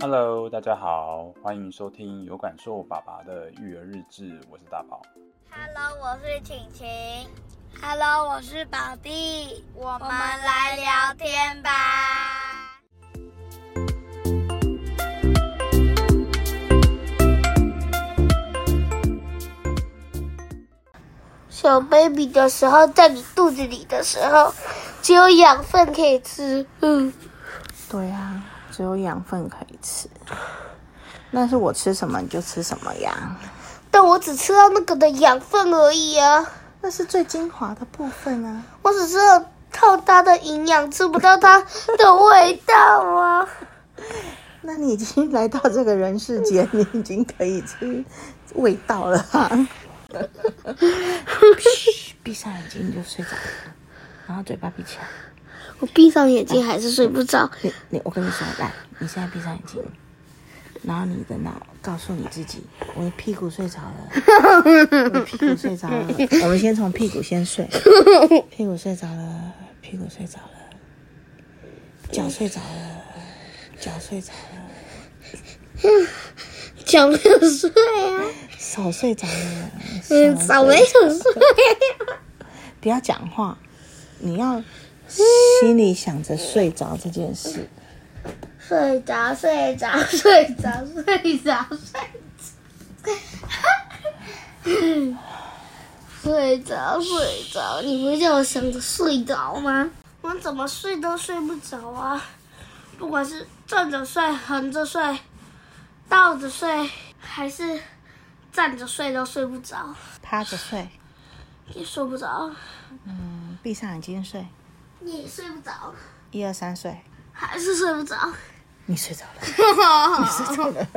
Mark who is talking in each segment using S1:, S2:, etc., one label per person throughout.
S1: Hello，大家好，欢迎收听有感受爸爸的育儿日志，我是大宝。
S2: Hello，我是晴晴。Hello，我是宝弟。我们来聊天吧。小 baby 的时候，在你肚子里的时候，只有养分可以吃。嗯，
S3: 对啊，只有养分可以吃。那是我吃什么你就吃什么呀？
S2: 但我只吃到那个的养分而已啊。
S3: 那是最精华的部分啊。
S2: 我只吃到它的营养，吃不到它 的味道啊。
S3: 那你已经来到这个人世间，你已经可以吃味道了哈。嘘，闭上眼睛你就睡着了，然后嘴巴闭起来。
S2: 我闭上眼睛还是睡不着。
S3: 你你，我跟你说，来，你现在闭上眼睛。然后你的脑告诉你自己，我的屁股睡着了，我的屁股睡着了。我们先从屁股先睡，屁股睡着了，屁股睡着了，脚睡着了，脚睡着了，
S2: 脚没有睡啊，
S3: 手睡着了，
S2: 嗯，手没有睡。
S3: 不要讲话，你要心里想着睡着这件事。
S2: 睡着，睡着，睡着，睡着，睡着，睡着，睡着。你不叫我想着睡着吗？我怎么睡都睡不着啊！不管是站着睡、横着睡、倒着睡，还是站着睡，都睡不着。
S3: 趴着睡
S2: 也睡不着。
S3: 嗯，闭上眼睛睡。
S2: 你睡不着。
S3: 一二三睡。
S2: 还是睡不着。
S3: 你睡着了，你睡着了。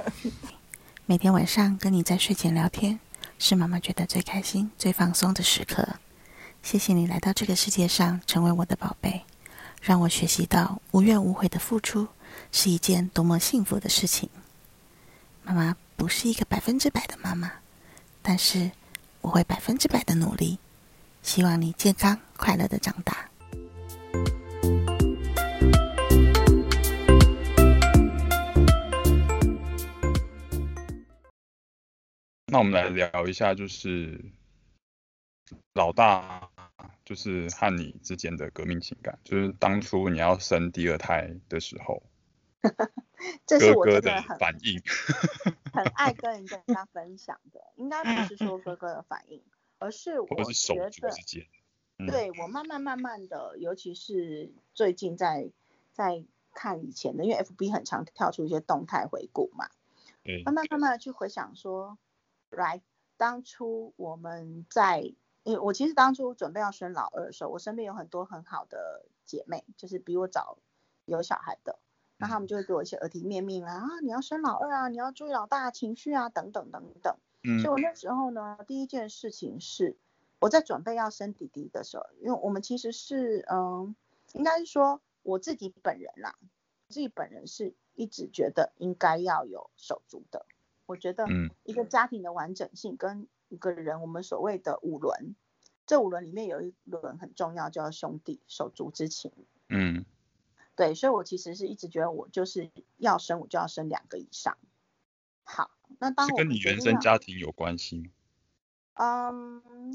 S3: 每天晚上跟你在睡前聊天，是妈妈觉得最开心、最放松的时刻。谢谢你来到这个世界上，成为我的宝贝，让我学习到无怨无悔的付出是一件多么幸福的事情。妈妈不是一个百分之百的妈妈，但是我会百分之百的努力，希望你健康快乐的长大。
S1: 那我们来聊一下，就是老大，就是和你之间的革命情感，就是当初你要生第二胎的时候，
S3: 这是我
S1: 哥哥的反应，
S3: 很爱跟人家 分享的，应该不是说哥哥的反应，而是我觉得，对我慢慢慢慢的，尤其是最近在在看以前的，因为 FB 很常跳出一些动态回顾嘛，对慢慢慢慢的去回想说。来，当初我们在，因为我其实当初准备要生老二的时候，我身边有很多很好的姐妹，就是比我早有小孩的，那他们就会给我一些耳提面命啊，啊，你要生老二啊，你要注意老大的情绪啊，等等等等。嗯。所以我那时候呢，第一件事情是我在准备要生弟弟的时候，因为我们其实是，嗯，应该是说我自己本人啦，自己本人是一直觉得应该要有手足的。我觉得，一个家庭的完整性跟一个人，我们所谓的五伦，这五伦里面有一轮很重要，叫兄弟手足之情。嗯，对，所以我其实是一直觉得，我就是要生，我就要生两个以上。好，那当我
S1: 跟你原生家庭有关系吗？
S3: 嗯，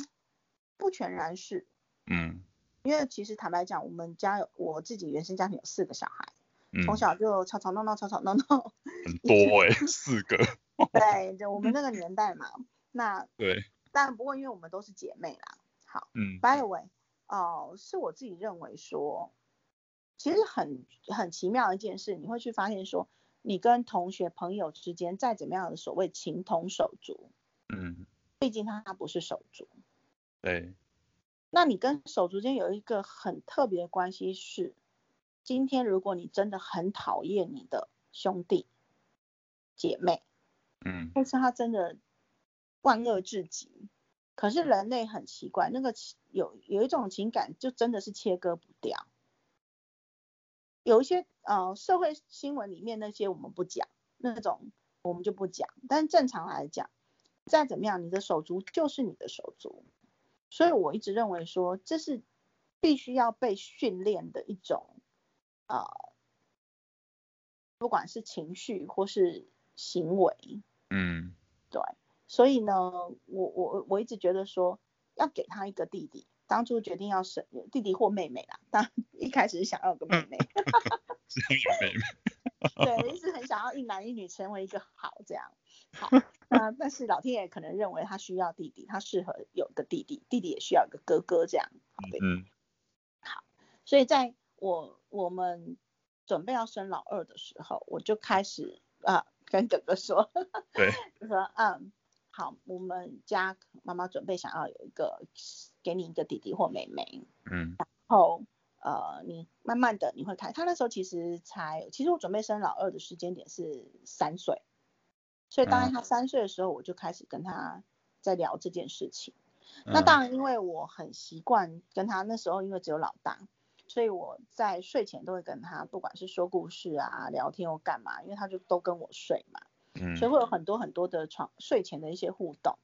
S3: 不全然是。嗯，因为其实坦白讲，我们家有我自己原生家庭有四个小孩，从、嗯、小就吵吵闹闹，吵吵闹闹，
S1: 很多哎、欸，四个。
S3: 对，就我们那个年代嘛，那
S1: 对，
S3: 但不过因为我们都是姐妹啦，好，嗯，by the way，哦、呃，是我自己认为说，其实很很奇妙的一件事，你会去发现说，你跟同学朋友之间再怎么样的所谓情同手足，嗯，毕竟他他不是手足，
S1: 对，
S3: 那你跟手足间有一个很特别的关系是，今天如果你真的很讨厌你的兄弟姐妹。嗯，但是他真的万恶至极，可是人类很奇怪，那个有有一种情感就真的是切割不掉。有一些呃社会新闻里面那些我们不讲，那种我们就不讲。但正常来讲，再怎么样，你的手足就是你的手足。所以我一直认为说，这是必须要被训练的一种呃不管是情绪或是行为，
S1: 嗯，
S3: 对，所以呢，我我我一直觉得说要给他一个弟弟，当初决定要生弟弟或妹妹啦，当一开始是想要有个妹妹，
S1: 妹妹，
S3: 对，一直很想要一男一女成为一个好这样，好，那但是老天爷可能认为他需要弟弟，他适合有个弟弟，弟弟也需要一个哥哥这样，对，
S1: 嗯，
S3: 好，所以在我我们。准备要生老二的时候，我就开始啊跟哥哥说，
S1: 对，
S3: 就说嗯好，我们家妈妈准备想要有一个给你一个弟弟或妹妹，
S1: 嗯，
S3: 然后呃你慢慢的你会看，他那时候其实才，其实我准备生老二的时间点是三岁，所以当然他三岁的时候我就开始跟他在聊这件事情，嗯、那当然因为我很习惯跟他那时候因为只有老大。所以我在睡前都会跟他，不管是说故事啊、聊天或干嘛，因为他就都跟我睡嘛，
S1: 嗯，
S3: 所以会有很多很多的床睡前的一些互动。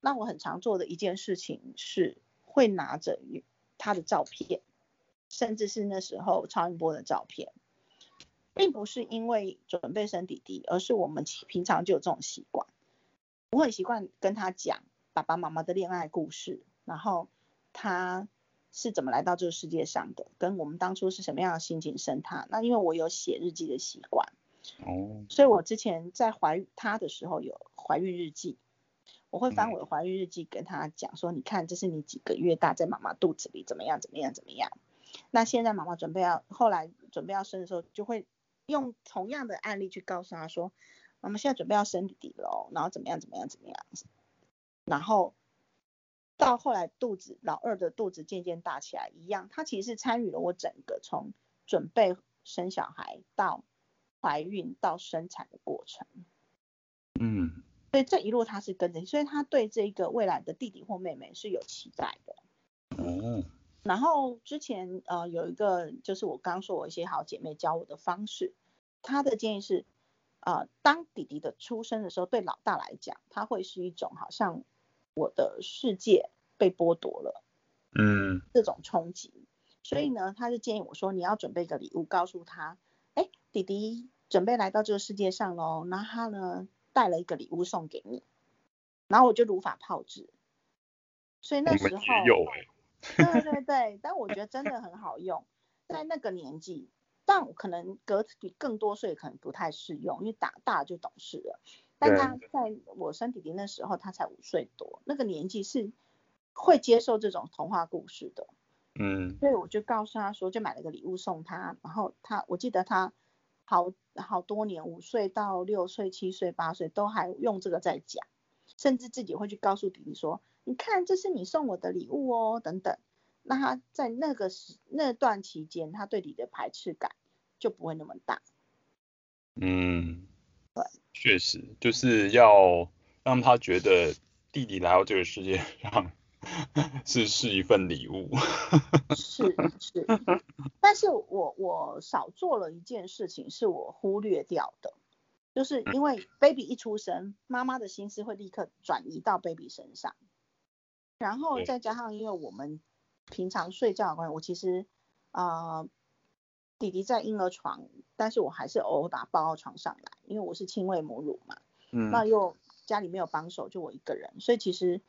S3: 那我很常做的一件事情是会拿着他的照片，甚至是那时候超音波的照片，并不是因为准备生弟弟，而是我们平常就有这种习惯。我很习惯跟他讲爸爸妈妈的恋爱故事，然后他。是怎么来到这个世界上的？跟我们当初是什么样的心情生他？那因为我有写日记的习惯，
S1: 哦，
S3: 所以我之前在怀他的时候有怀孕日记，我会翻我的怀孕日记跟他讲说，你看这是你几个月大在妈妈肚子里怎么样怎么样怎么样。那现在妈妈准备要后来准备要生的时候，就会用同样的案例去告诉他说，妈妈现在准备要生弟弟了，然后怎么样怎么样怎么样，然后。到后来肚子老二的肚子渐渐大起来一样，他其实是参与了我整个从准备生小孩到怀孕到生产的过程。
S1: 嗯，
S3: 所以这一路他是跟着，所以他对这个未来的弟弟或妹妹是有期待的。
S1: 哦。
S3: 然后之前呃有一个就是我刚说我一些好姐妹教我的方式，她的建议是呃当弟弟的出生的时候，对老大来讲，他会是一种好像。我的世界被剥夺了，
S1: 嗯，
S3: 这种冲击，所以呢，他就建议我说，你要准备一个礼物，告诉他，哎，弟弟准备来到这个世界上喽，然后他呢带了一个礼物送给你，然后我就如法炮制，所以那时候
S1: 有
S3: 对对对，但我觉得真的很好用，在那个年纪，但我可能隔比更多岁可能不太适用，因为打大就懂事了。但他在我生弟弟那时候，他才五岁多，那个年纪是会接受这种童话故事的，
S1: 嗯，
S3: 所以我就告诉他说，就买了个礼物送他，然后他，我记得他好好多年，五岁到六岁、七岁、八岁都还用这个在讲，甚至自己会去告诉弟弟说，你看这是你送我的礼物哦，等等。那他在那个时那段期间，他对你的排斥感就不会那么大，
S1: 嗯。
S3: 对，
S1: 确实就是要让他觉得弟弟来到这个世界上是是一份礼物。
S3: 是是，但是我我少做了一件事情，是我忽略掉的，就是因为 baby 一出生，妈妈的心思会立刻转移到 baby 身上，然后再加上因为我们平常睡觉的关系，我其实啊。呃弟弟在婴儿床，但是我还是偶尔把他抱到床上来，因为我是亲喂母乳嘛。
S1: 嗯。
S3: 那又家里没有帮手，就我一个人，所以其实，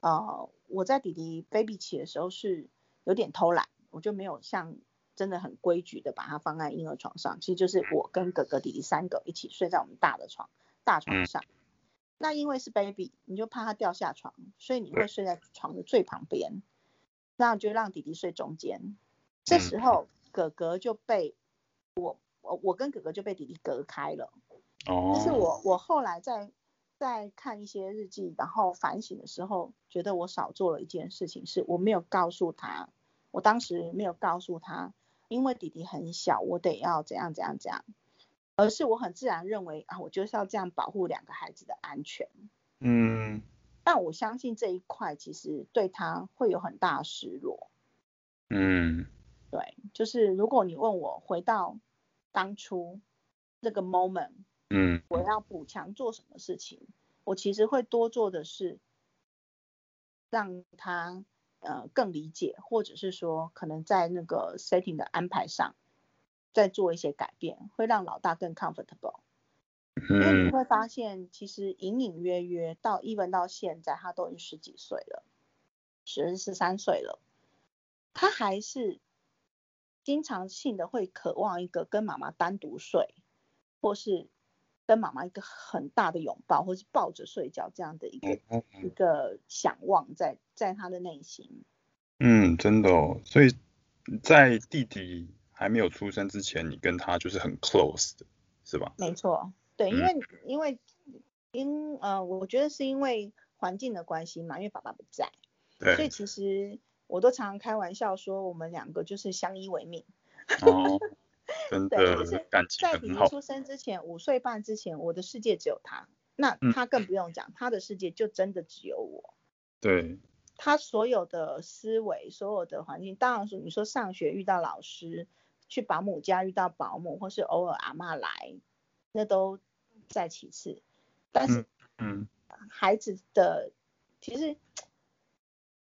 S3: 呃，我在弟弟 baby 期的时候是有点偷懒，我就没有像真的很规矩的把他放在婴儿床上，其实就是我跟哥哥弟弟三个一起睡在我们大的床大床上。嗯。那因为是 baby，你就怕他掉下床，所以你会睡在床的最旁边，那就让弟弟睡中间。这时候。嗯哥哥就被我我我跟哥哥就被弟弟隔开了。
S1: 哦。
S3: 就是我我后来在在看一些日记，然后反省的时候，觉得我少做了一件事情，是我没有告诉他，我当时没有告诉他，因为弟弟很小，我得要怎样怎样怎样，而是我很自然认为啊，我就是要这样保护两个孩子的安全。
S1: 嗯。
S3: 但我相信这一块其实对他会有很大的失落。
S1: 嗯。
S3: 对，就是如果你问我回到当初这个 moment，
S1: 嗯，
S3: 我要补强做什么事情，我其实会多做的是让他呃更理解，或者是说可能在那个 setting 的安排上再做一些改变，会让老大更 comfortable。因为你会发现，其实隐隐约约到 even 到现在，他都已经十几岁了，十十三岁了，他还是经常性的会渴望一个跟妈妈单独睡，或是跟妈妈一个很大的拥抱，或是抱着睡觉这样的一个一个想望在在他的内心。
S1: 嗯，真的哦，所以在弟弟还没有出生之前，你跟他就是很 close 的，是吧？
S3: 没错。对，因为因为因呃，我觉得是因为环境的关系嘛，因为爸爸不在，
S1: 对，
S3: 所以其实我都常常开玩笑说，我们两个就是相依为命。
S1: 哦，真的，
S3: 对，就是在弟弟出生之前，五岁半之前，我的世界只有他，那他更不用讲，嗯，他的世界就真的只有我。
S1: 对，
S3: 他所有的思维，所有的环境，当然是你说上学遇到老师，去保姆家遇到保姆，或是偶尔阿嬷来，那都。在其次，但是，嗯，孩子的、嗯、其实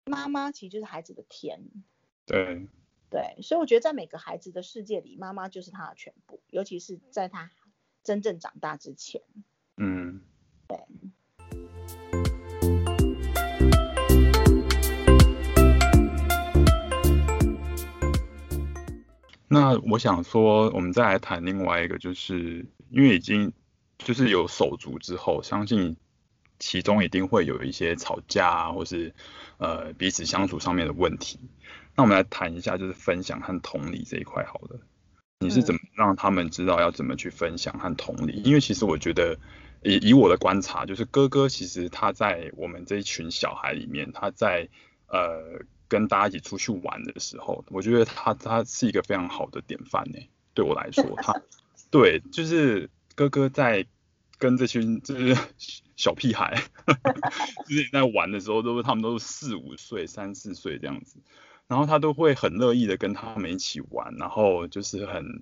S3: 妈妈其实就是孩子的天，
S1: 对，
S3: 对，所以我觉得在每个孩子的世界里，妈妈就是他的全部，尤其是在他真正长大之前，
S1: 嗯，
S3: 对。
S1: 那我想说，我们再来谈另外一个，就是因为已经。就是有手足之后，相信其中一定会有一些吵架啊，或是呃彼此相处上面的问题。那我们来谈一下，就是分享和同理这一块好了。你是怎么让他们知道要怎么去分享和同理？因为其实我觉得，以以我的观察，就是哥哥其实他在我们这一群小孩里面，他在呃跟大家一起出去玩的时候，我觉得他他是一个非常好的典范呢。对我来说，他 对就是。哥哥在跟这群就是小屁孩，就是在玩的时候，都是他们都是四五岁、三四岁这样子，然后他都会很乐意的跟他们一起玩，然后就是很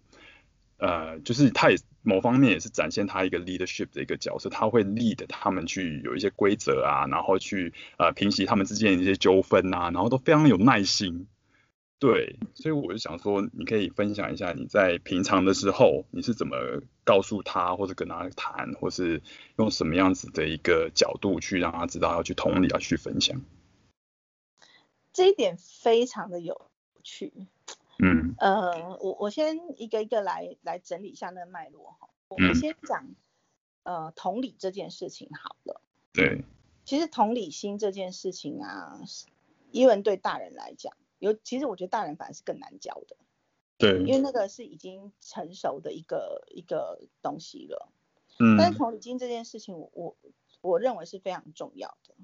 S1: 呃，就是他也某方面也是展现他一个 leadership 的一个角色，他会 lead 他们去有一些规则啊，然后去呃平息他们之间的一些纠纷啊，然后都非常有耐心。对，所以我就想说，你可以分享一下你在平常的时候，你是怎么告诉他，或者跟他谈，或是用什么样子的一个角度去让他知道要去同理，要去分享。
S3: 这一点非常的有趣。
S1: 嗯。
S3: 呃，我我先一个一个来来整理一下那个脉络哈。我们先讲、嗯、呃同理这件事情好了。
S1: 对。
S3: 其实同理心这件事情啊，因为对大人来讲。有，其实我觉得大人反而是更难教的，
S1: 对，
S3: 因为那个是已经成熟的一个一个东西了，
S1: 嗯，
S3: 但是同理心这件事情我，我我认为是非常重要的，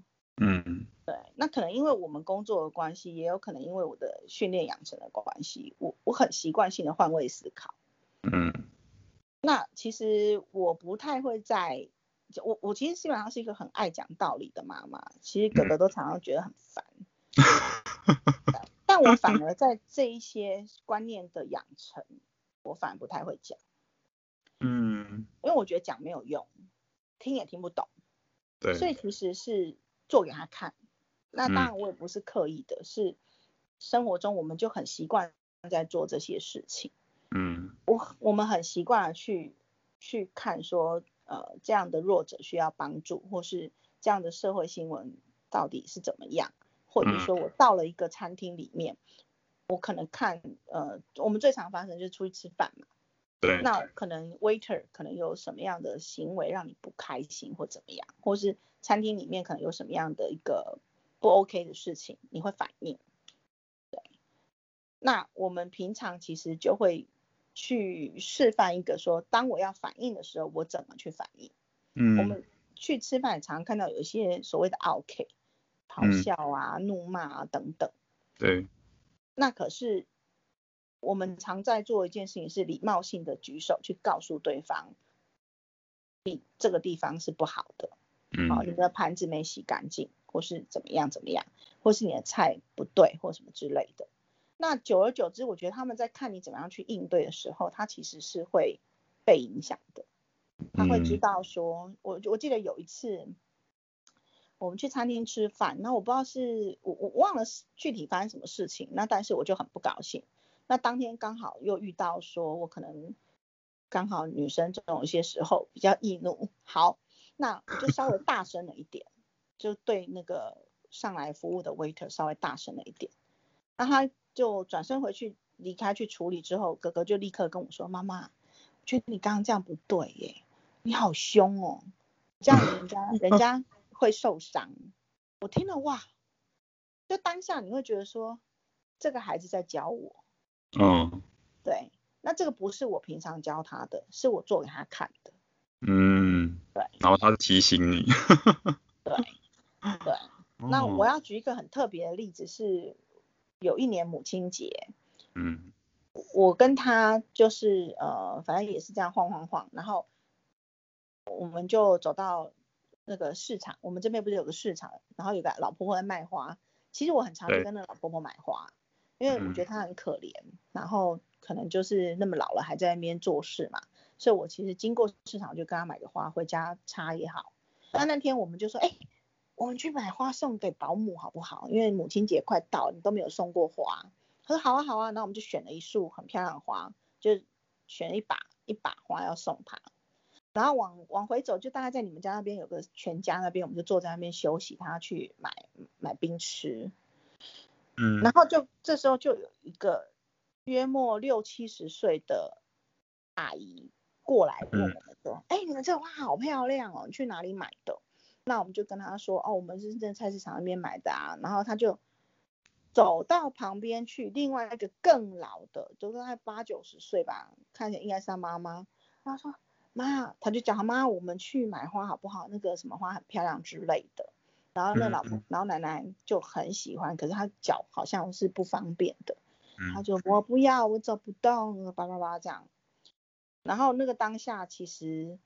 S1: 嗯，
S3: 对，那可能因为我们工作的关系，也有可能因为我的训练养成的关系，我我很习惯性的换位思考，
S1: 嗯，
S3: 那其实我不太会在，我我其实基本上是一个很爱讲道理的妈妈，其实哥哥都常常觉得很烦。嗯但我反 而在这一些观念的养成，我反而不太会讲，
S1: 嗯，
S3: 因为我觉得讲没有用，听也听不懂，
S1: 对，
S3: 所以其实是做给他看。那当然我也不是刻意的，嗯、是生活中我们就很习惯在做这些事情，
S1: 嗯，
S3: 我我们很习惯去去看说，呃，这样的弱者需要帮助，或是这样的社会新闻到底是怎么样。或者说我到了一个餐厅里面，我可能看呃，我们最常发生就是出去吃饭嘛，
S1: 对，
S3: 那可能 waiter 可能有什么样的行为让你不开心或怎么样，或是餐厅里面可能有什么样的一个不 OK 的事情，你会反应，对，那我们平常其实就会去示范一个说，当我要反应的时候，我怎么去反应，
S1: 嗯，
S3: 我们去吃饭常常看到有一些所谓的 OK。咆哮啊、怒骂啊等等，
S1: 对。
S3: 那可是我们常在做一件事情，是礼貌性的举手去告诉对方，你这个地方是不好的，
S1: 嗯，
S3: 好，你的盘子没洗干净，或是怎么样怎么样，或是你的菜不对，或什么之类的。那久而久之，我觉得他们在看你怎么样去应对的时候，他其实是会被影响的。他会知道说，我我记得有一次。我们去餐厅吃饭，那我不知道是我我忘了是具体发生什么事情，那但是我就很不高兴，那当天刚好又遇到说我可能刚好女生这种一些时候比较易怒，好，那我就稍微大声了一点，就对那个上来服务的 waiter 稍微大声了一点，那他就转身回去离开去处理之后，哥哥就立刻跟我说：“妈妈，我觉得你刚刚这样不对耶，你好凶哦，这样人家人家会受伤。”我听了哇，就当下你会觉得说，这个孩子在教我。
S1: 嗯，
S3: 对，那这个不是我平常教他的，是我做给他看的。
S1: 嗯，
S3: 对。
S1: 然后他提醒你。
S3: 对，对。那我要举一个很特别的例子是，有一年母亲节，
S1: 嗯，
S3: 我跟他就是呃，反正也是这样晃晃晃，然后我们就走到。那个市场，我们这边不是有个市场，然后有个老婆婆在卖花。其实我很常去跟那个老婆婆买花，因为我觉得她很可怜，嗯，然后可能就是那么老了还在那边做事嘛，所以我其实经过市场就跟她买个花回家插也好。那那天我们就说，哎，我们去买花送给保姆好不好？因为母亲节快到，你都没有送过花。她说好啊好啊，然后我们就选了一束很漂亮的花，就选了一把一把花要送她。然后往往回走，就大概在你们家那边有个全家那边，我们就坐在那边休息，他去买买冰吃。
S1: 嗯，
S3: 然后就这时候就有一个约莫六七十岁的阿姨过来问我们说：“哎、嗯，你们这花好漂亮哦，你去哪里买的？”那我们就跟他说：“哦，我们是在菜市场那边买的啊。”然后他就走到旁边去，另外一个更老的，就大概八九十岁吧，看起来应该是他妈妈。他说。妈，他就讲他妈，我们去买花好不好？那个什么花很漂亮之类的。然后那老婆，然后奶奶就很喜欢，可是她脚好像是不方便的。她就我不要，我走不动，叭叭叭这样。然后那个当下，其实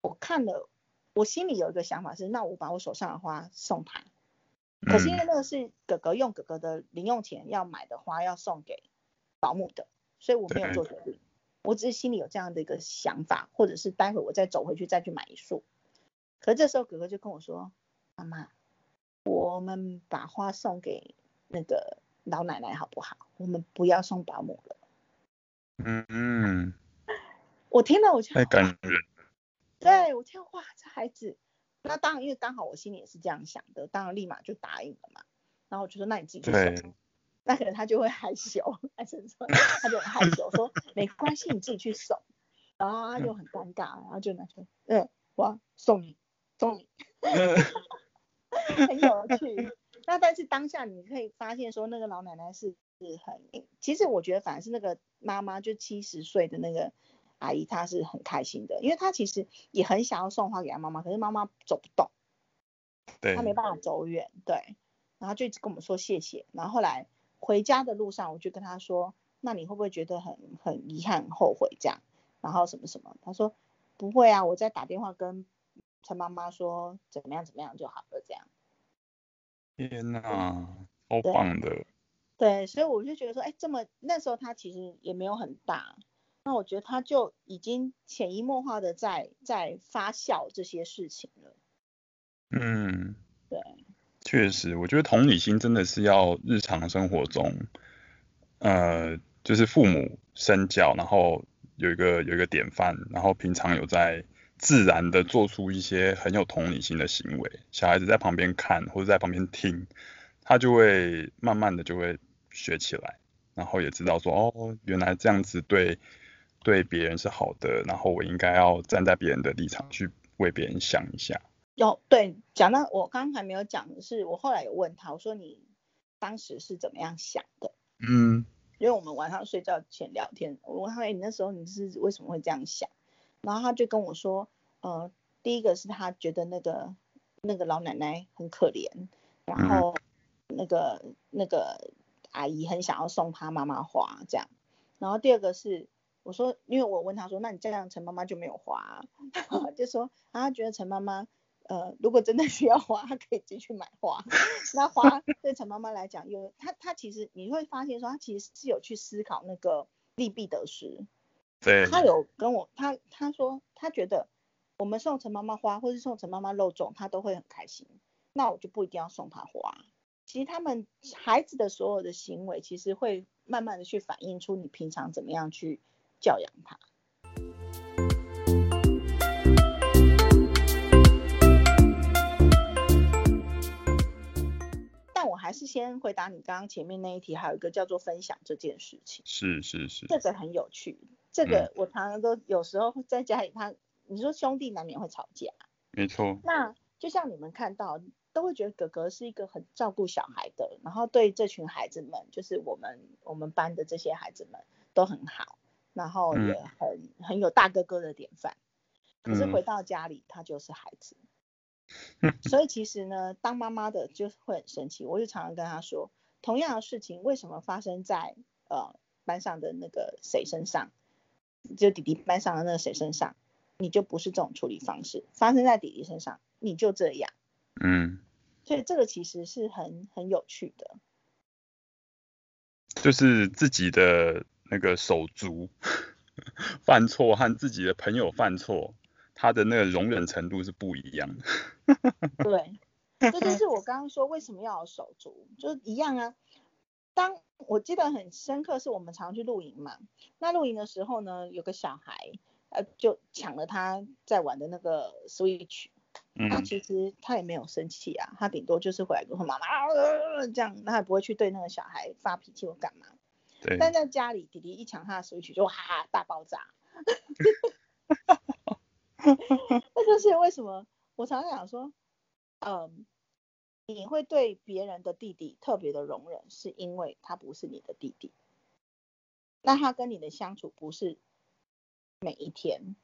S3: 我看了，我心里有一个想法是，那我把我手上的花送他。可是因为那个是哥哥用哥哥的零用钱要买的花，要送给保姆的，所以我没有做决定。我只是心里有这样的一个想法，或者是待会我再走回去再去买一束。可是这时候哥哥就跟我说：“妈妈，我们把花送给那个老奶奶好不好？我们不要送保姆了。”
S1: 嗯嗯。
S3: 我听了我就
S1: 太感人。
S3: 对，我听哇，这孩子，那当然因为刚好我心里也是这样想的，当然立马就答应了嘛。然后我就说：“那你自己去送。”那可能他就会害羞，还是说他就很害羞，说没关系，你自己去送。然后他就很尴尬，然后就拿出，嗯，我送你，送你，很有趣。那但是当下你可以发现说，那个老奶奶是是很，其实我觉得反而是那个妈妈，就七十岁的那个阿姨，她是很开心的，因为她其实也很想要送花给她妈妈，可是妈妈走不动，
S1: 对，
S3: 她没办法走远，对，然后就一直跟我们说谢谢，然后后来。回家的路上，我就跟他说：“那你会不会觉得很很遗憾、很后悔这样？”然后什么什么，他说：“不会啊，我在打电话跟陈妈妈说怎么样怎么样就好了。”这样。
S1: 天哪，好棒的对！
S3: 对，所以我就觉得说，哎，这么那时候他其实也没有很大，那我觉得他就已经潜移默化的在在发酵这些事情了。
S1: 嗯，
S3: 对。
S1: 确实，我觉得同理心真的是要日常生活中，呃，就是父母身教，然后有一个有一个典范，然后平常有在自然的做出一些很有同理心的行为，小孩子在旁边看或者在旁边听，他就会慢慢的就会学起来，然后也知道说，哦，原来这样子对对别人是好的，然后我应该要站在别人的立场去为别人想一下。
S3: 有对，讲到我刚刚还没有讲的是，我后来有问他，我说你当时是怎么样想的？
S1: 嗯，
S3: 因为我们晚上睡觉前聊天，我问他，哎你那时候你是为什么会这样想？然后他就跟我说，呃，第一个是他觉得那个那个老奶奶很可怜，然后那个那个阿姨很想要送他妈妈花这样，然后第二个是我说，因为我问他说，那你这样陈妈妈就没有花，就说他觉得陈妈妈。呃，如果真的需要花，他 可以自己去买花。那花对陈妈妈来讲，有他他其实你会发现说，他其实是有去思考那个利弊得失。
S1: 对。
S3: 他有跟我他他说他觉得我们送陈妈妈花，或是送陈妈妈肉粽，他都会很开心。那我就不一定要送他花。其实他们孩子的所有的行为，其实会慢慢的去反映出你平常怎么样去教养他。但我还是先回答你刚刚前面那一题，还有一个叫做分享这件事情。
S1: 是是是，
S3: 这个很有趣。这个我常常都有时候在家里，他你说兄弟难免会吵架，
S1: 没错。
S3: 那就像你们看到，都会觉得哥哥是一个很照顾小孩的，然后对这群孩子们，就是我们我们班的这些孩子们都很好，然后也很、嗯、很有大哥哥的典范。可是回到家里，他就是孩子。嗯、所以其实呢，当妈妈的就会很生气。我就常常跟他说，同样的事情为什么发生在呃班上的那个谁身上？就弟弟班上的那个谁身上，你就不是这种处理方式，发生在弟弟身上，你就这样。
S1: 嗯，
S3: 所以这个其实是很很有趣的，
S1: 就是自己的那个手足 犯错和自己的朋友犯错，他的那个容忍程度是不一样的。
S3: 对，这就是我刚刚说为什么要有手足，就是一样啊。当我记得很深刻，是我们常去露营嘛。那露营的时候呢，有个小孩，呃，就抢了他在玩的那个 Switch。嗯。那其实他也没有生气啊，他顶多就是回来跟我说妈妈这样，他也不会去对那个小孩发脾气或干嘛。
S1: 对。
S3: 但在家里，弟弟一抢他的 Switch 就哈哈大爆炸。那就是为什么我常常想说，嗯。你会对别人的弟弟特别的容忍，是因为他不是你的弟弟。那他跟你的相处不是每一天，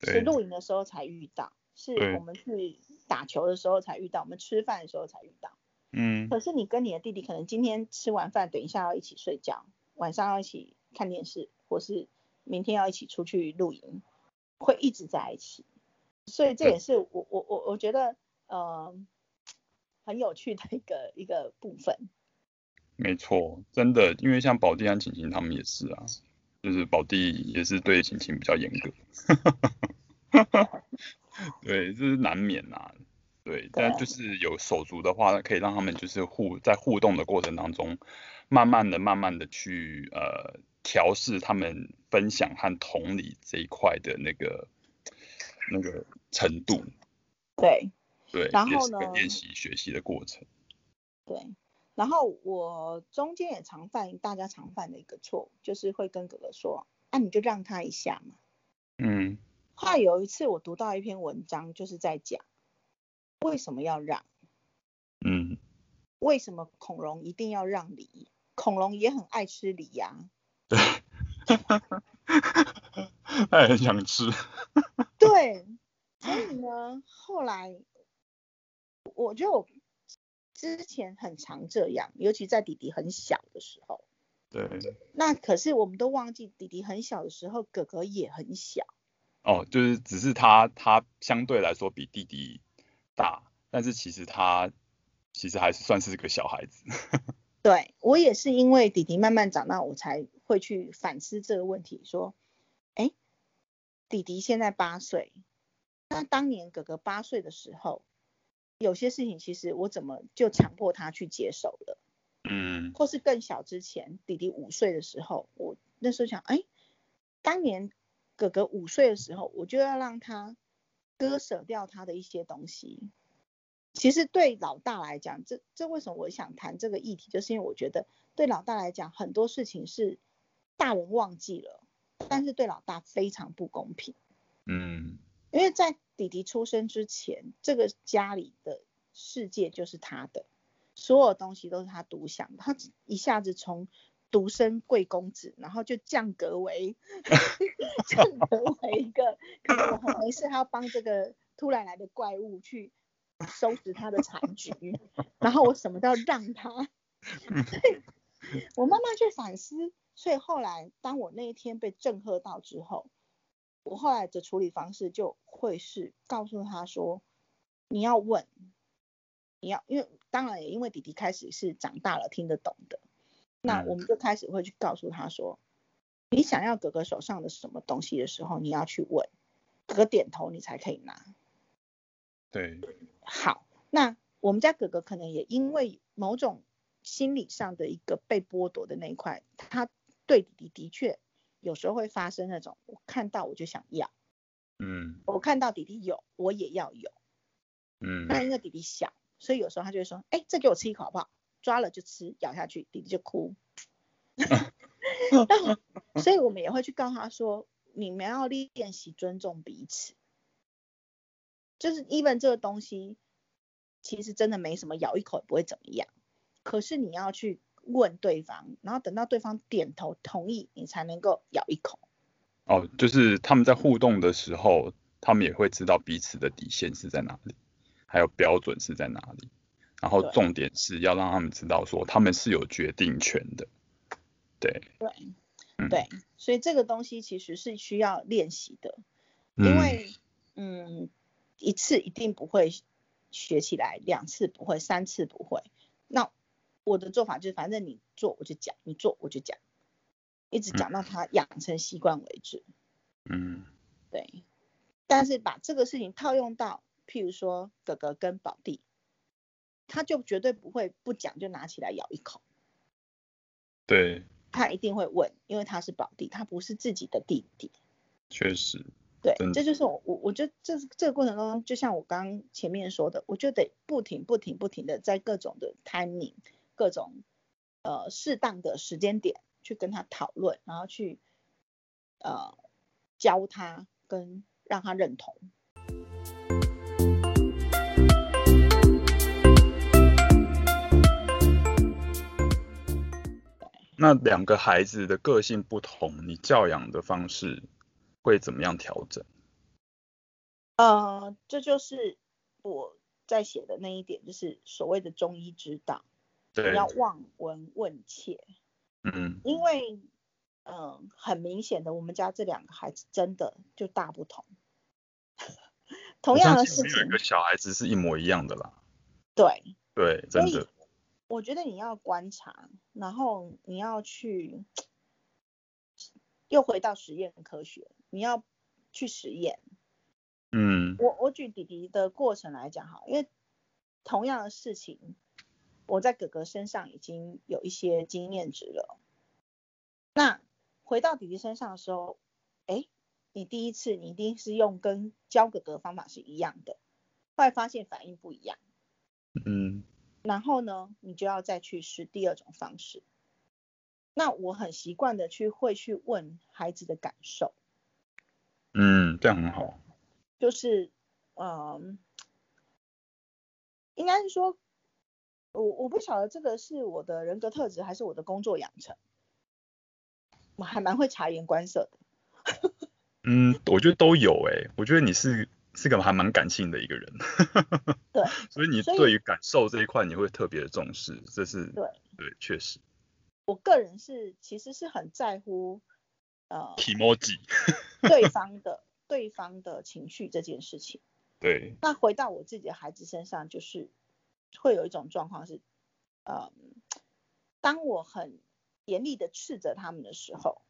S3: 是露营的时候才遇到，是我们去打球的时候才遇到，我们吃饭的时候才遇到。
S1: 嗯。
S3: 可是你跟你的弟弟可能今天吃完饭，等一下要一起睡觉，晚上要一起看电视，或是明天要一起出去露营，会一直在一起。所以这也是我我我我觉得，呃。很有趣的一个一个部分，
S1: 没错，真的，因为像宝弟和晴晴他们也是啊，就是宝弟也是对晴晴比较严格，对，这是难免呐、啊，对，但就是有手足的话，可以让他们就是互在互动的过程当中，慢慢的、慢慢的去呃调试他们分享和同理这一块的那个那个程度，
S3: 对。
S1: 对，
S3: 然后呢？
S1: 练习学习的过程。
S3: 对，然后我中间也常犯大家常犯的一个错误，就是会跟哥哥说：“啊，你就让他一下嘛。”
S1: 嗯。
S3: 后来有一次我读到一篇文章，就是在讲为什么要让。
S1: 嗯。
S3: 为什么恐龙一定要让梨？恐龙也很爱吃梨呀。
S1: 对。他也很想吃。
S3: 对。所以呢，后来。我觉得我之前很常这样，尤其在弟弟很小的时候。
S1: 对。
S3: 那可是我们都忘记，弟弟很小的时候，哥哥也很小。
S1: 哦，就是只是他他相对来说比弟弟大，但是其实他其实还是算是个小孩子。
S3: 对，我也是因为弟弟慢慢长大，我才会去反思这个问题，说，哎，弟弟现在八岁，那当年哥哥八岁的时候。有些事情其实我怎么就强迫他去接受了，
S1: 嗯，
S3: 或是更小之前，弟弟五岁的时候，我那时候想，哎，当年哥哥五岁的时候，我就要让他割舍掉他的一些东西。其实对老大来讲，这这为什么我想谈这个议题，就是因为我觉得对老大来讲，很多事情是大人忘记了，但是对老大非常不公平，
S1: 嗯，
S3: 因为在。弟弟出生之前，这个家里的世界就是他的，所有东西都是他独享。他一下子从独生贵公子，然后就降格为 降格为一个，可能我没事，他要帮这个突然来的怪物去收拾他的残局，然后我什么都要让他。我慢慢去反思，所以后来当我那一天被震撼到之后。我后来的处理方式就会是告诉他说，你要问，你要，因为当然也因为弟弟开始是长大了听得懂的，那我们就开始会去告诉他说，你想要哥哥手上的什么东西的时候，你要去问，哥哥点头你才可以拿。
S1: 对。
S3: 好，那我们家哥哥可能也因为某种心理上的一个被剥夺的那一块，他对弟弟的确有时候会发生那种，我看到我就想要，
S1: 嗯，
S3: 我看到弟弟有，我也要有，
S1: 嗯，
S3: 那因为弟弟小，所以有时候他就会说，哎，这给我吃一口好不好？抓了就吃，咬下去，弟弟就哭。所以我们也会去告诉他说，你们要练习尊重彼此，就是 even 这个东西其实真的没什么，咬一口也不会怎么样。可是你要去问对方，然后等到对方点头同意，你才能够咬一口。
S1: 哦，就是他们在互动的时候，他们也会知道彼此的底线是在哪里，还有标准是在哪里。然后重点是要让他们知道说，他们是有决定权的。对。
S3: 对。
S1: 嗯、
S3: 对，所以这个东西其实是需要练习的，因为嗯，一次一定不会学起来，两次不会，三次不会。那我的做法就是，反正你做我就讲，你做我就讲，一直讲到他养成习惯为止。
S1: 嗯，
S3: 对。但是把这个事情套用到，譬如说哥哥跟宝弟，他就绝对不会不讲就拿起来咬一口。
S1: 对。
S3: 他一定会问，因为他是宝弟，他不是自己的弟弟。
S1: 确实。
S3: 对，这就是我我我觉得这这个过程中，就像我刚刚前面说的，我就得不停不停不停的在各种的 timing，各种呃适当的时间点去跟他讨论，然后去呃教他跟让他认同。
S1: 那两个孩子的个性不同，你教养的方式会怎么样调整？
S3: 呃，这就是我在写的那一点，就是所谓的中医之道，
S1: 对，
S3: 要望闻问切。
S1: 嗯，
S3: 因为嗯、呃，很明显的，我们家这两个孩子真的就大不同。同样的事情，
S1: 有一个小孩子是一模一样的啦。
S3: 对
S1: 对，真的。
S3: 我觉得你要观察，然后你要去，又回到实验科学，你要去实验。
S1: 嗯。
S3: 我我举弟弟的过程来讲哈，因为同样的事情，我在哥哥身上已经有一些经验值了。那回到弟弟身上的时候，哎，你第一次你一定是用跟教哥哥的方法是一样的，后来发现反应不一样。
S1: 嗯。
S3: 然后呢，你就要再去试第二种方式。那我很习惯的去会去问孩子的感受。
S1: 嗯，这样很好。
S3: 就是，嗯，应该是说，我我不晓得这个是我的人格特质还是我的工作养成。我还蛮会察言观色的。
S1: 嗯，我觉得都有诶，我觉得你是。是个还蛮感性的一个人，
S3: 对，
S1: 所以你对于感受这一块你会特别的重视，这是
S3: 对
S1: 对，确实。
S3: 我个人是其实是很在乎呃
S1: ，Kimoji，
S3: 对方的对方的情绪这件事情。
S1: 对。
S3: 那回到我自己的孩子身上，就是会有一种状况是，呃，当我很严厉的斥责他们的时候，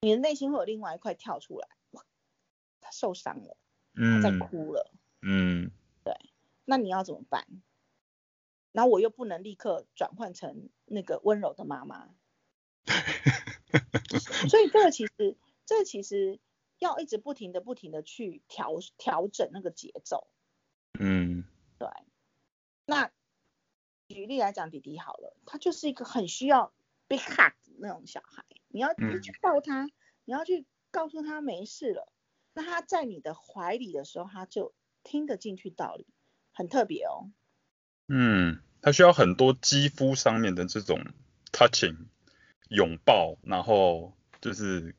S3: 你的内心会有另外一块跳出来，哇，他受伤了。他在哭了，
S1: 嗯，
S3: 对，那你要怎么办？然后我又不能立刻转换成那个温柔的妈妈，所以这个其实，这个其实要一直不停的、不停的去调调整那个节奏，
S1: 嗯，
S3: 对。那举例来讲，弟弟好了，他就是一个很需要 big hug 那种小孩，你要你去抱他，你要去告诉他没事了。那他在你的怀里的时候，他就听得进去道理，很特别哦。
S1: 嗯，他需要很多肌肤上面的这种 touching 拥抱，然后就是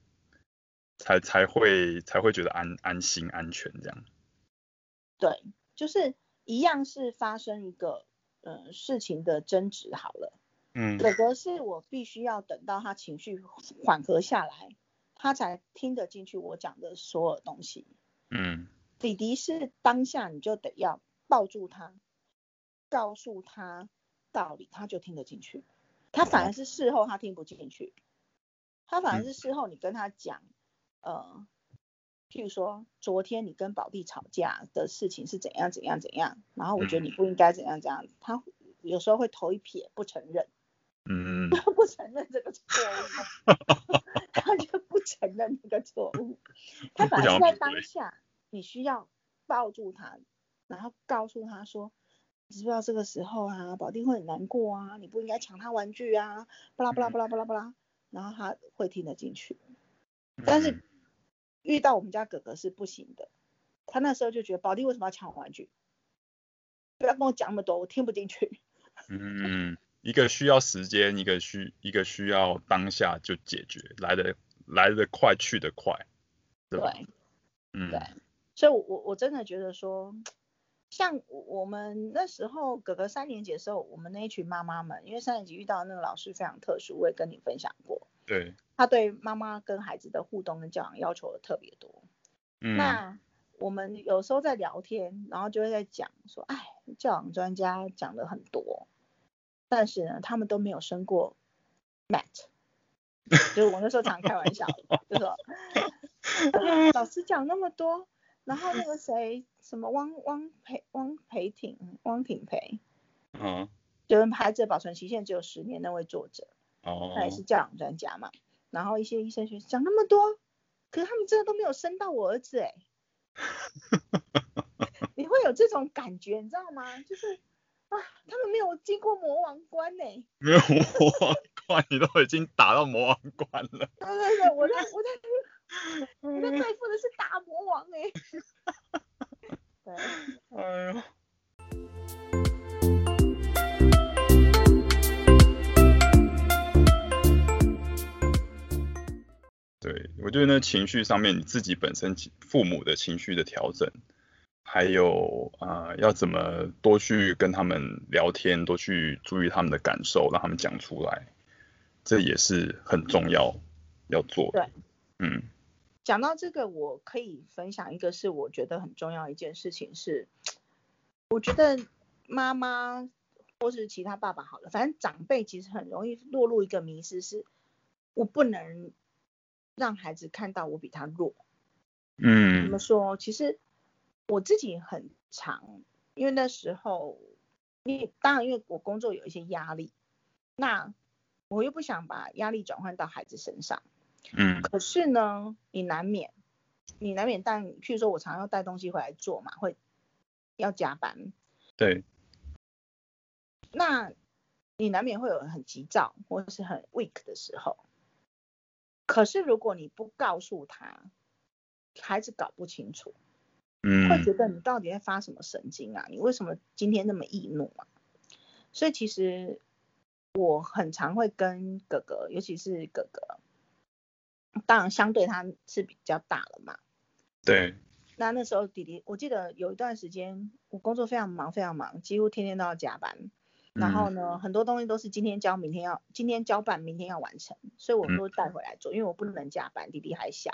S1: 才才会才会觉得安安心安全这样。
S3: 对，就是一样是发生一个呃事情的争执好了。
S1: 嗯。
S3: 哥哥是我必须要等到他情绪缓和下来。他才听得进去我讲的所有东西。
S1: 嗯，
S3: 弟弟是当下你就得要抱住他，告诉他道理，他就听得进去。他反而是事后他听不进去，他反而是事后你跟他讲，呃，譬如说昨天你跟宝弟吵架的事情是怎样怎样怎样，然后我觉得你不应该怎样怎样，他有时候会头一撇不承认，
S1: 嗯，
S3: 不承认这个错误，他就不承认那个错误，他反而是在当下，你需要抱住他，然后告诉他说，你知不知道这个时候啊，保定会很难过啊，你不应该抢他玩具啊，巴拉巴拉巴拉巴拉巴拉，然后他会听得进去，但是遇到我们家哥哥是不行的，他那时候就觉得保定为什么要抢我玩具？不要跟我讲那么多，我听不进去。
S1: 嗯，一个需要时间，一个需一个需要当下就解决，来的来的快，去的快，对吧？
S3: 对，
S1: 嗯，
S3: 对，所以我，我我真的觉得说，像我们那时候哥哥三年级的时候，我们那一群妈妈们，因为三年级遇到那个老师非常特殊，我也跟你分享过。
S1: 对。
S3: 他对妈妈跟孩子的互动跟教养要求特别多。
S1: 嗯。
S3: 那。我们有时候在聊天，然后就会在讲说，哎，教养专家讲的很多，但是呢，他们都没有生过 Matt，就是我那时候常开玩笑，就说，老师讲那么多，然后那个谁，什么汪汪培汪培挺汪挺培，
S1: 嗯，
S3: 就是孩子的保存期限只有十年那位作者，
S1: 哦，
S3: 他也是教养专家嘛，然后一些医生学讲那么多，可是他们真的都没有生到我儿子哎。你会有这种感觉，你知道吗？就是啊，他们没有经过魔王关呢。
S1: 没有魔王关，你都已经打到魔王关了。对
S3: 对对，我在我在 我在对付的是大魔王哎。对。
S1: 哎呦。对，我觉得呢，情绪上面你自己本身父母的情绪的调整，还有啊、呃，要怎么多去跟他们聊天，多去注意他们的感受，让他们讲出来，这也是很重要要做的。
S3: 对，
S1: 嗯。
S3: 讲到这个，我可以分享一个是我觉得很重要一件事情是，我觉得妈妈或是其他爸爸好了，反正长辈其实很容易落入一个迷失，是我不能。让孩子看到我比他弱，
S1: 嗯，
S3: 怎么说？其实我自己很长，因为那时候，因为当然因为我工作有一些压力，那我又不想把压力转换到孩子身上，
S1: 嗯，
S3: 可是呢，你难免，你难免，带譬如说我常常要带东西回来做嘛，会要加班，
S1: 对，
S3: 那你难免会有很急躁或者是很 weak 的时候。可是如果你不告诉他，孩子搞不清楚，
S1: 嗯，
S3: 会觉得你到底在发什么神经啊？你为什么今天那么易怒啊？所以其实我很常会跟哥哥，尤其是哥哥，当然相对他是比较大了嘛。
S1: 对。
S3: 那那时候弟弟，我记得有一段时间我工作非常忙，非常忙，几乎天天都要加班。然后呢，嗯、很多东西都是今天交，明天要今天交办，明天要完成，所以我都带回来做，因为我不能加班，弟弟还小，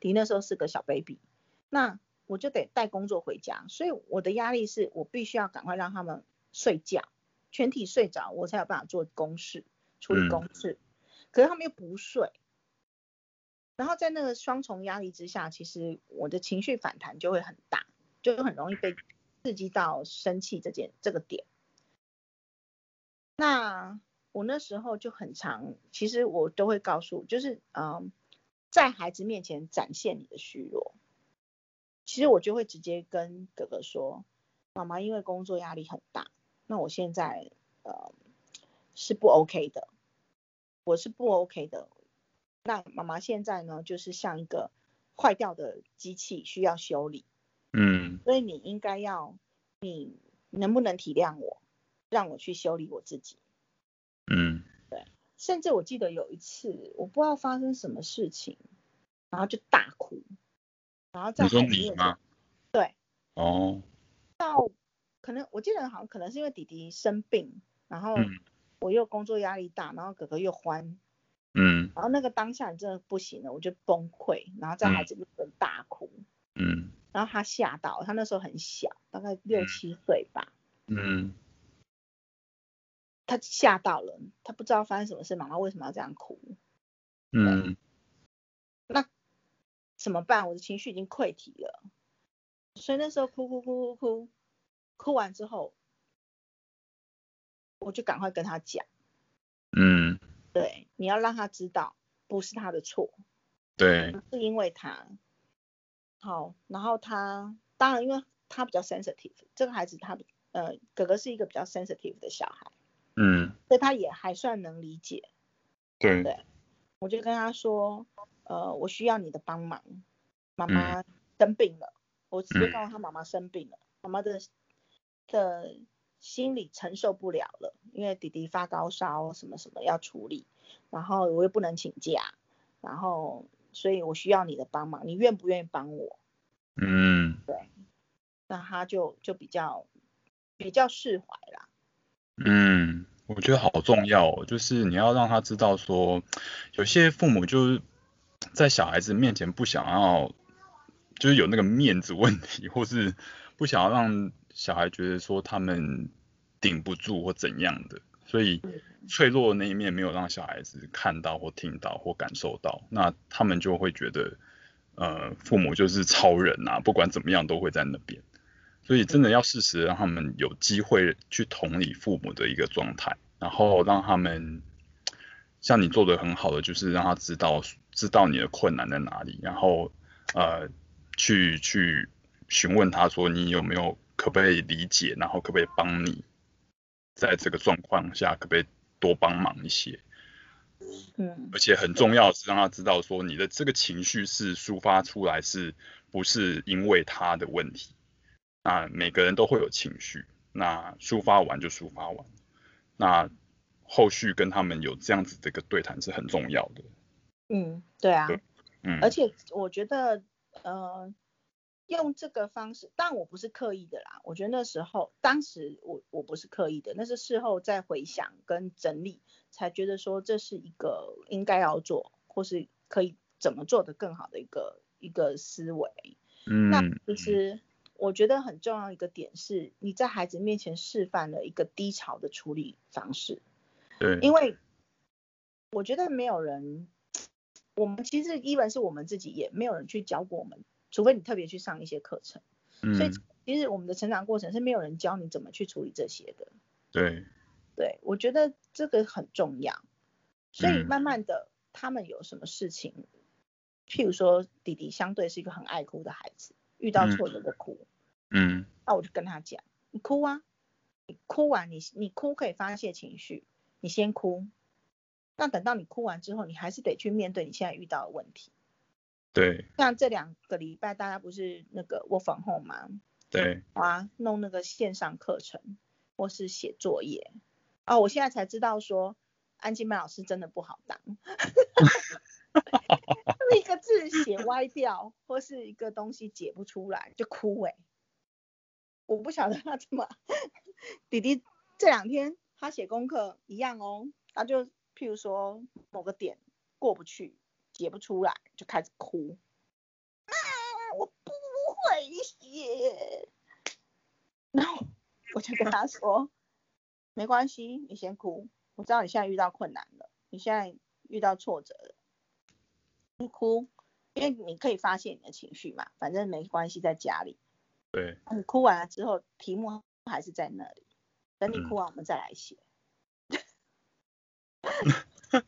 S3: 弟弟那时候是个小 baby，那我就得带工作回家，所以我的压力是我必须要赶快让他们睡觉，全体睡着，我才有办法做公事，处理公事，嗯、可是他们又不睡，然后在那个双重压力之下，其实我的情绪反弹就会很大，就很容易被刺激到生气这件这个点。那我那时候就很常，其实我都会告诉，就是嗯，在孩子面前展现你的虚弱。其实我就会直接跟哥哥说，妈妈因为工作压力很大，那我现在呃是不 OK 的，我是不 OK 的。那妈妈现在呢，就是像一个坏掉的机器，需要修理。
S1: 嗯。
S3: 所以你应该要，你能不能体谅我？让我去修理我自己，
S1: 嗯，
S3: 对，甚至我记得有一次，我不知道发生什么事情，然后就大哭，然后在海面
S1: 吗？
S3: 对，
S1: 哦，
S3: 到可能我记得好像可能是因为弟弟生病，然后我又工作压力大，然后哥哥又欢，
S1: 嗯，
S3: 然后那个当下你真的不行了，我就崩溃，然后在孩子面前大哭，
S1: 嗯，
S3: 然后他吓到，他那时候很小，大概六七岁吧，
S1: 嗯。
S3: 他吓到了，他不知道发生什么事，妈妈为什么要这样哭？
S1: 嗯，
S3: 那怎么办？我的情绪已经溃堤了，所以那时候哭哭哭哭哭，哭完之后，我就赶快跟他讲。
S1: 嗯，
S3: 对，你要让他知道不是他的错，
S1: 对，
S3: 是因为他。好，然后他当然因为他比较 sensitive，这个孩子他呃哥哥是一个比较 sensitive 的小孩，
S1: 嗯，
S3: 所以他也还算能理解。
S1: 对，
S3: 对，我就跟他说，呃，我需要你的帮忙，妈妈生病了，嗯、我直接告诉他妈妈生病了，妈妈的的心理承受不了了，因为弟弟发高烧什么什么要处理，然后我又不能请假，然后。所以我需要你的帮忙，你愿不愿意帮我？
S1: 嗯，
S3: 对，那他就就比较比较释怀啦。
S1: 嗯，我觉得好重要哦，就是你要让他知道说，有些父母就是在小孩子面前不想要，就是有那个面子问题，或是不想要让小孩觉得说他们顶不住或怎样的，所以。脆弱的那一面没有让小孩子看到或听到或感受到，那他们就会觉得，呃，父母就是超人啊，不管怎么样都会在那边。所以真的要适时让他们有机会去同理父母的一个状态，然后让他们像你做的很好的，就是让他知道知道你的困难在哪里，然后呃去去询问他说你有没有可不可以理解，然后可不可以帮你，在这个状况下可不可以。多帮忙一些，
S3: 嗯，
S1: 而且很重要的是让他知道说你的这个情绪是抒发出来，是不是因为他的问题？那每个人都会有情绪，那抒发完就抒发完，那后续跟他们有这样子的一个对谈是很重要的。
S3: 嗯，对啊，
S1: 对，嗯，
S3: 而且我觉得，呃。用这个方式，但我不是刻意的啦。我觉得那时候，当时我我不是刻意的，那是事后再回想跟整理，才觉得说这是一个应该要做，或是可以怎么做的更好的一个一个思维。
S1: 嗯，
S3: 那其实我觉得很重要一个点是，你在孩子面前示范了一个低潮的处理方式。
S1: 对，
S3: 因为我觉得没有人，我们其实一般是我们自己也没有人去教过我们。除非你特别去上一些课程，
S1: 嗯，
S3: 所以其实我们的成长过程是没有人教你怎么去处理这些的。
S1: 对，
S3: 对，我觉得这个很重要。所以慢慢的，他们有什么事情，嗯，譬如说弟弟相对是一个很爱哭的孩子，遇到挫折就哭。
S1: 嗯，
S3: 那我就跟他讲，你哭啊，你哭完你你哭可以发泄情绪，你先哭。那等到你哭完之后，你还是得去面对你现在遇到的问题。
S1: 对，
S3: 像这两个礼拜，大家不是那个 work from home 吗？
S1: 对，
S3: 啊，弄那个线上课程或是写作业，哦，我现在才知道说安静曼老师真的不好当，一个字写歪掉，或是一个东西解不出来就哭哎、欸，我不晓得他怎么，弟弟这两天他写功课一样哦，他就譬如说某个点过不去。写不出来就开始哭，啊，我不会写。然后我就跟他说，没关系，你先哭。我知道你现在遇到困难了，你现在遇到挫折了，你哭，因为你可以发泄你的情绪嘛，反正没关系，在家里。
S1: 对。
S3: 你哭完了之后，题目还是在那里，等你哭完我们再来写。嗯、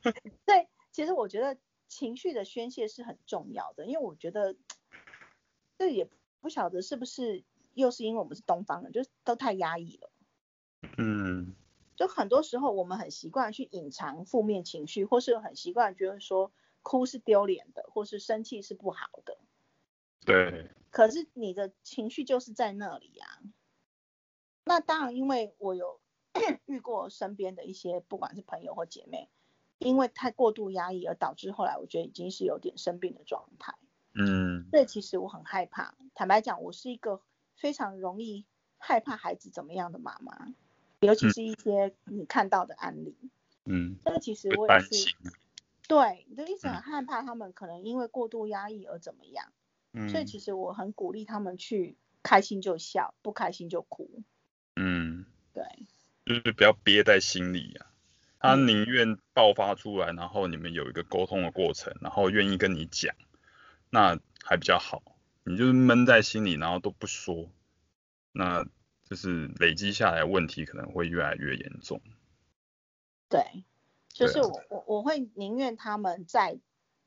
S3: 对，其实我觉得。情绪的宣泄是很重要的，因为我觉得这也不晓得是不是又是因为我们是东方人，就是都太压抑了。
S1: 嗯，
S3: 就很多时候我们很习惯去隐藏负面情绪，或是很习惯觉得说哭是丢脸的，或是生气是不好的。
S1: 对。
S3: 可是你的情绪就是在那里呀、啊。那当然，因为我有 遇过身边的一些，不管是朋友或姐妹。因为太过度压抑而导致后来我觉得已经是有点生病的状态。
S1: 嗯，
S3: 所以其实我很害怕。坦白讲，我是一个非常容易害怕孩子怎么样的妈妈，尤其是一些你看到的案例。
S1: 嗯，
S3: 这个其实我也是，对，就一直很害怕他们可能因为过度压抑而怎么样。嗯，所以其实我很鼓励他们去开心就笑，不开心就哭。
S1: 嗯，
S3: 对，
S1: 就是不要憋在心里呀、啊。他宁愿爆发出来，然后你们有一个沟通的过程，然后愿意跟你讲，那还比较好。你就是闷在心里，然后都不说，那就是累积下来问题可能会越来越严重。
S3: 对，就是我我我会宁愿他们在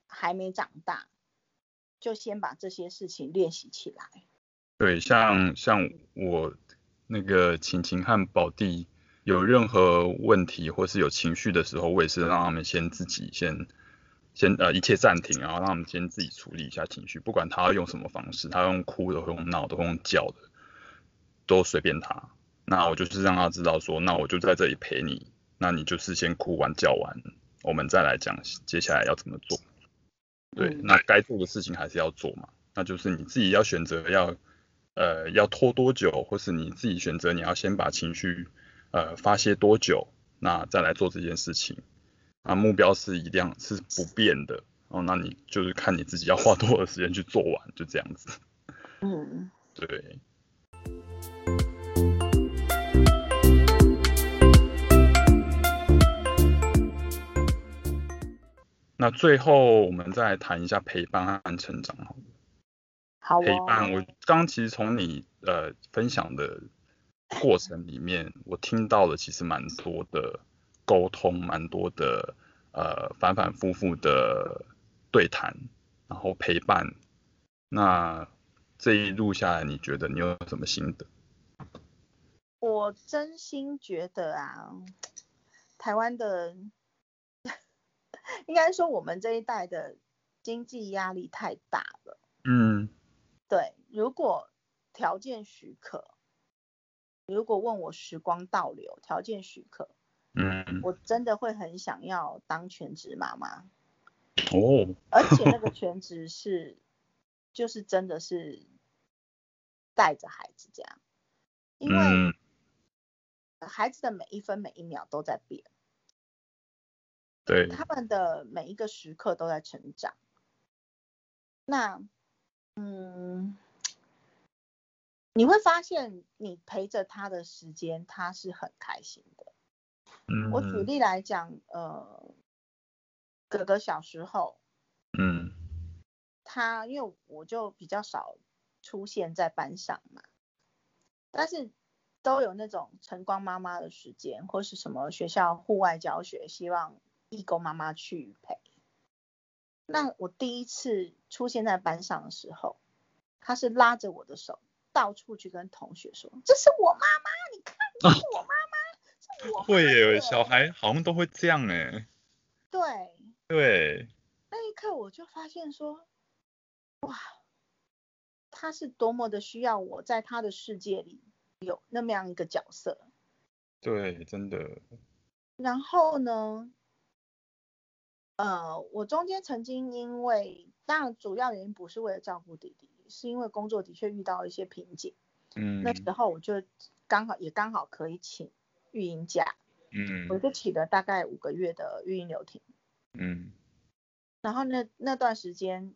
S3: 还没长大，就先把这些事情练习起来。
S1: 对，像像我那个晴晴和宝弟有任何问题或是有情绪的时候，我也是让他们先自己先先呃一切暂停，然后让他们先自己处理一下情绪，不管他要用什么方式，他用哭的，会用闹的，会用叫的，都随便他。那我就是让他知道说，那我就在这里陪你。那你就是先哭完叫完，我们再来讲接下来要怎么做。对，那该做的事情还是要做嘛。那就是你自己要选择要呃要拖多久，或是你自己选择你要先把情绪呃发泄多久，那再来做这件事情。那目标是一定是不变的哦。那你就是看你自己要花多少时间去做完，就这样子。嗯，对。那最后我们再来谈一下陪伴和成长好。
S3: 好、哦。
S1: 陪伴，我刚刚其实从你呃分享的过程里面，我听到了其实蛮多的沟通，蛮多的呃反反复复的对谈，然后陪伴。那这一路下来，你觉得你有什么心得？
S3: 我真心觉得啊，台湾的。应该说，我们这一代的经济压力太大了。嗯，对。如果条件许可，如果问我时光倒流，条件许可，嗯，我真的会很想要当全职妈妈。哦。而且那个 全职是，就是真的是带着孩子这样，因为孩子的每一分每一秒都在变。
S1: 对，
S3: 他们的每一个时刻都在成长。那，嗯，你会发现你陪着他的时间，他是很开心的。嗯，我举例来讲，呃，哥哥小时候，嗯，他因为我就比较少出现在班上嘛，但是都有那种晨光妈妈的时间，或是什么学校户外教学，希望。义工妈妈去陪。那我第一次出现在班上的时候，他是拉着我的手，到处去跟同学说：“这是我妈妈，你看，这是我妈妈，是我妈妈。”
S1: 会耶，小孩好像都会这样哎。
S3: 对。
S1: 对。
S3: 那一刻我就发现说，哇，他是多么的需要我在他的世界里有那么样一个角色。
S1: 对，真的。
S3: 然后呢？呃，我中间曾经因为，当然主要原因不是为了照顾弟弟，是因为工作的确遇到一些瓶颈。嗯，那时候我就刚好也刚好可以请育婴假，嗯，我就请了大概五个月的育婴留停。嗯，然后那那段时间，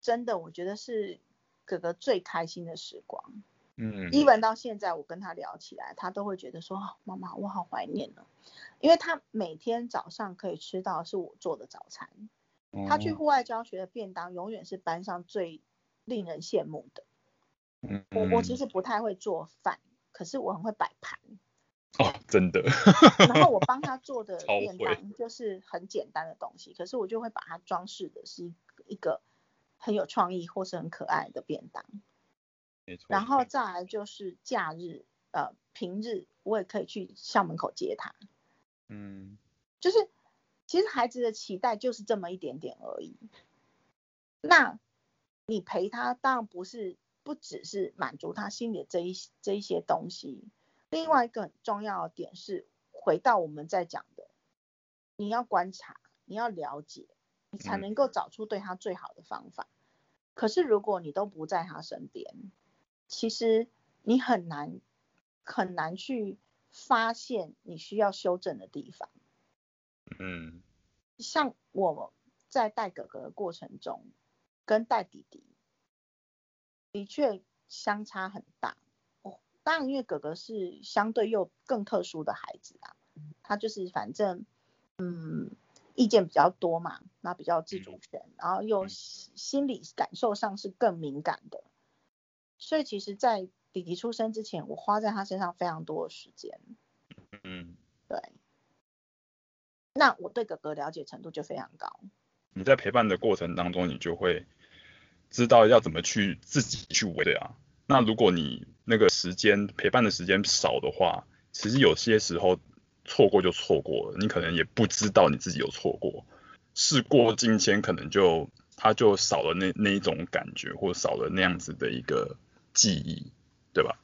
S3: 真的我觉得是哥哥最开心的时光。嗯，even 到现在我跟他聊起来，他都会觉得说，妈妈，我好怀念呢，因为他每天早上可以吃到是我做的早餐。嗯，他去户外教学的便当永远是班上最令人羡慕的。嗯，我我其实不太会做饭，可是我很会摆盘。
S1: 哦，真的。
S3: 然后我帮他做的 便当就是很简单的东西，可是我就会把它装饰的是一一个很有创意或是很可爱的便当。然后再来就是假日，呃，平日我也可以去校门口接他。嗯，就是其实孩子的期待就是这么一点点而已。那你陪他，当然不是不只是满足他心里的这一这一些东西。另外一个很重要的点是，回到我们在讲的，你要观察，你要了解，你才能够找出对他最好的方法。嗯。可是如果你都不在他身边，其实你很难很难去发现你需要修正的地方。嗯，像我在带哥哥的过程中，跟带弟弟的确相差很大。哦，当然，因为哥哥是相对又更特殊的孩子啊，他就是反正嗯意见比较多嘛，那比较自主权，然后又心理感受上是更敏感的。所以其实，在弟弟出生之前，我花在他身上非常多的时间。嗯，对。那我对哥哥了解程度就非常高。
S1: 你在陪伴的过程当中，你就会知道要怎么去自己去围对啊。那如果你那个时间陪伴的时间少的话，其实有些时候错过就错过了，你可能也不知道你自己有错过。事过境迁，可能就他就少了那那一种感觉，或少了那样子的一个记忆，对吧？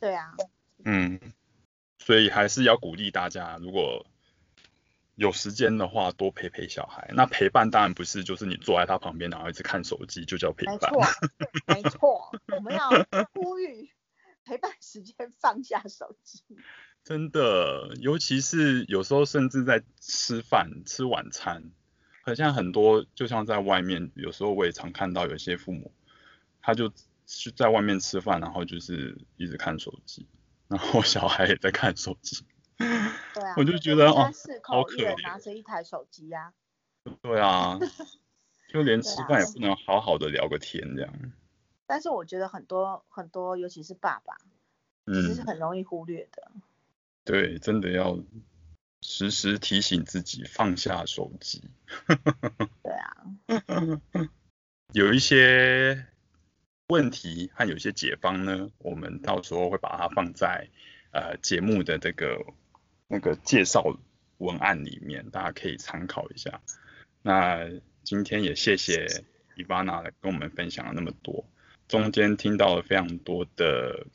S3: 对啊。
S1: 嗯。所以还是要鼓励大家，如果有时间的话，多陪陪小孩。那陪伴当然不是就是你坐在他旁边，然后一直看手机就叫陪伴。
S3: 没错，没错，我们要呼吁陪伴时间放下手机。
S1: 真的，尤其是有时候甚至在吃饭、吃晚餐，好像很多就像在外面，有时候我也常看到有些父母，他就去在外面吃饭，然后就是一直看手机。然后小孩也在看手机，
S3: 对啊，
S1: 我就觉得哦，
S3: 好可怜，拿着一台手机呀、
S1: 啊。对啊，就连吃饭也不能好好的聊个天这样。啊、
S3: 但是我觉得很多很多，尤其是爸爸，其实是很容易忽略的、嗯。
S1: 对，真的要时时提醒自己放下手机。
S3: 对啊，
S1: 有一些。问题和有些解方呢，我们到时候会把它放在呃节目的这个那个介绍文案里面，大家可以参考一下。那今天也谢谢 Ivana 跟我们分享了那么多，中间听到了非常多的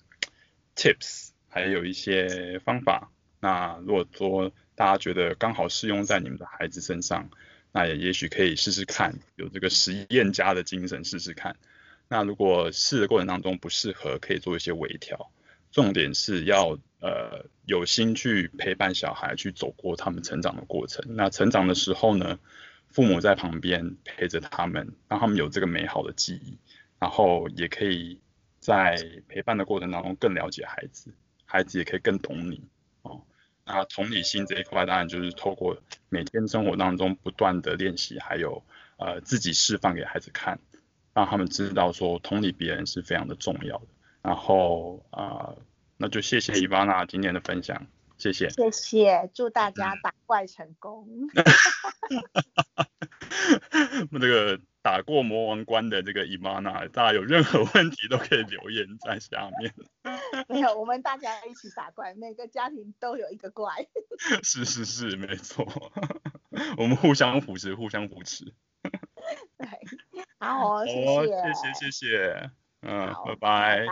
S1: tips，还有一些方法。那如果说大家觉得刚好适用在你们的孩子身上，那也也许可以试试看，有这个实验家的精神试试看。那如果试的过程当中不适合，可以做一些微调。重点是要呃有心去陪伴小孩去走过他们成长的过程。那成长的时候呢，父母在旁边陪着他们，让他们有这个美好的记忆，然后也可以在陪伴的过程当中更了解孩子，孩子也可以更懂你哦。那同理心这一块当然就是透过每天生活当中不断的练习，还有呃自己示范给孩子看。让他们知道说同理别人是非常的重要的，然后啊、呃，那就谢谢伊巴娜今天的分享，谢谢，
S3: 谢谢，祝大家打怪成功。
S1: 那这个打过魔王关的这个伊巴娜，大家有任何问题都可以留言在下面。
S3: 没有，我们大家一起打怪，每个家庭都有一个怪。
S1: 是是是，没错，我们互相扶持，互相扶持。
S3: 对。好，谢谢，
S1: 谢谢，谢谢，嗯
S3: 拜拜。